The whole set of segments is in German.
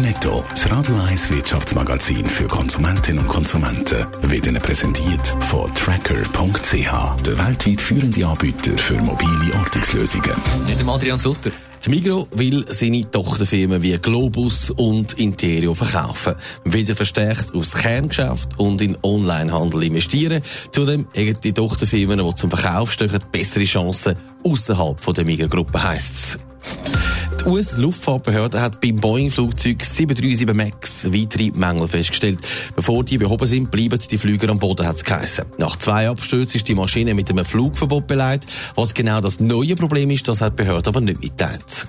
Netto, das Radio 1 Wirtschaftsmagazin für Konsumentinnen und Konsumenten, wird Ihnen präsentiert von Tracker.ch, der weltweit führende Anbieter für mobile Ortungslösungen. Mit dem Adrian Sutter. Die Migro will seine Tochterfirmen wie Globus und Interio verkaufen, wieder verstärkt aufs Kerngeschäft und in Onlinehandel investieren. Zudem haben die Tochterfirmen, die zum Verkauf stehen, bessere Chancen außerhalb der Migro-Gruppe, heisst es. Die US-Luftfahrtbehörde hat beim Boeing-Flugzeug 737 MAX weitere Mängel festgestellt. Bevor die behoben sind, bleiben die Flüger am Boden, hat es geheißen. Nach zwei Abstürzen ist die Maschine mit einem Flugverbot beleidigt. Was genau das neue Problem ist, das hat die Behörde aber nicht mitgeteilt.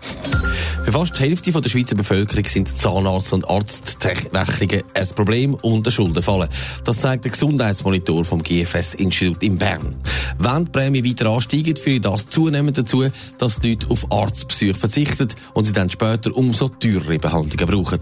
Für fast die Hälfte der Schweizer Bevölkerung sind Zahnarzt- und Arztrechnungen ein Problem und eine Schuldenfalle. Das zeigt der Gesundheitsmonitor vom GFS-Institut in Bern. Wenn die Prämie weiter ansteigen, führt das zunehmend dazu, dass die Leute auf Arztbesuche verzichten und sie dann später umso teurere Behandlungen brauchen.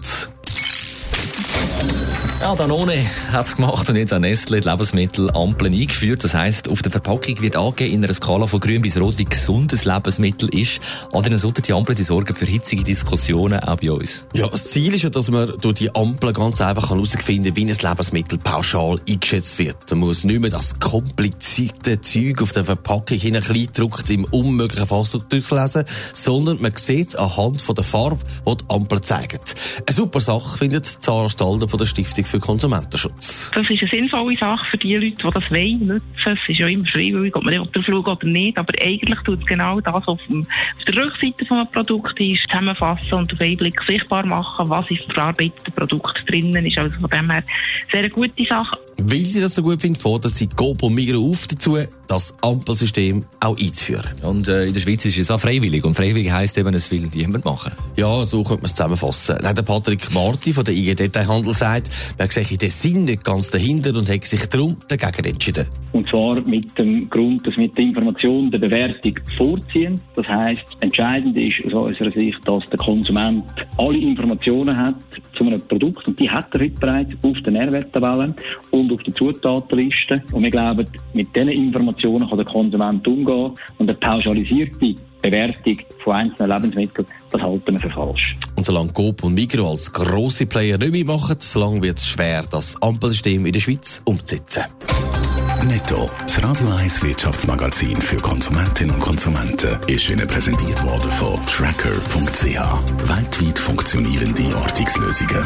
Ja, Danone hat es gemacht und jetzt auch Nestle die Lebensmittelampeln eingeführt. Das heisst, auf der Verpackung wird angegeben, in einer Skala von grün bis rot, wie gesundes Lebensmittel ist. Adrian Sutter, die Ampeln die sorgen für hitzige Diskussionen auch bei uns. Ja, das Ziel ist ja, dass man durch die Ampeln ganz einfach herausfinden kann, wie ein Lebensmittel pauschal eingeschätzt wird. Man muss nicht mehr das komplizierte Zeug auf der Verpackung hin kleingedruckt im unmöglichen Fass durchlesen, sondern man sieht es anhand von der Farbe, die die Ampel zeigt. Eine super Sache findet Zara Stalder von der Stiftung für Konsumentenschutz. Das ist eine sinnvolle Sache für die Leute, die das wollen, nutzen. Es ist ja immer freiwillig, ob man drauf schaut oder nicht, aber eigentlich tut es genau das, was auf, der Rückseite von einem ist, zusammenfassen und auf einen Blick sichtbar machen, was ist verarbeitete Produkt drinnen ist. Also von dem her sehr eine gute Sache. Weil sie das so gut findet, fordert sie und Migros auf dazu, das Ampelsystem auch einzuführen. Und äh, in der Schweiz ist es auch freiwillig. Und freiwillig heisst eben, es will jemand machen. Ja, so könnte man es zusammenfassen. Der Patrick Marti von der IG Detailhandel sagt, man sehe den Sinn nicht ganz dahinter und hat sich darum dagegen entschieden. Und zwar mit dem Grund, dass wir die Information der Bewertung vorziehen. Das heisst, entscheidend ist aus unserer Sicht, dass der Konsument alle Informationen hat zu einem Produkt und die hat er heute bereits auf der Nährwerttabelle und auf der Zutatenliste. Und wir glauben, mit diesen Informationen kann der Konsument umgehen und eine pauschalisierte Bewertung von einzelnen Lebensmitteln, das halten wir für falsch. Und solange Coop und Migros als grosse Player nicht mitmachen, solange wird es schwer, das Ampelsystem in der Schweiz umzusetzen. Netto, das Radio 1 Wirtschaftsmagazin für Konsumentinnen und Konsumenten, ist Ihnen präsentiert worden von Tracker.ch. Weltweit funktionierende Ortungslösungen.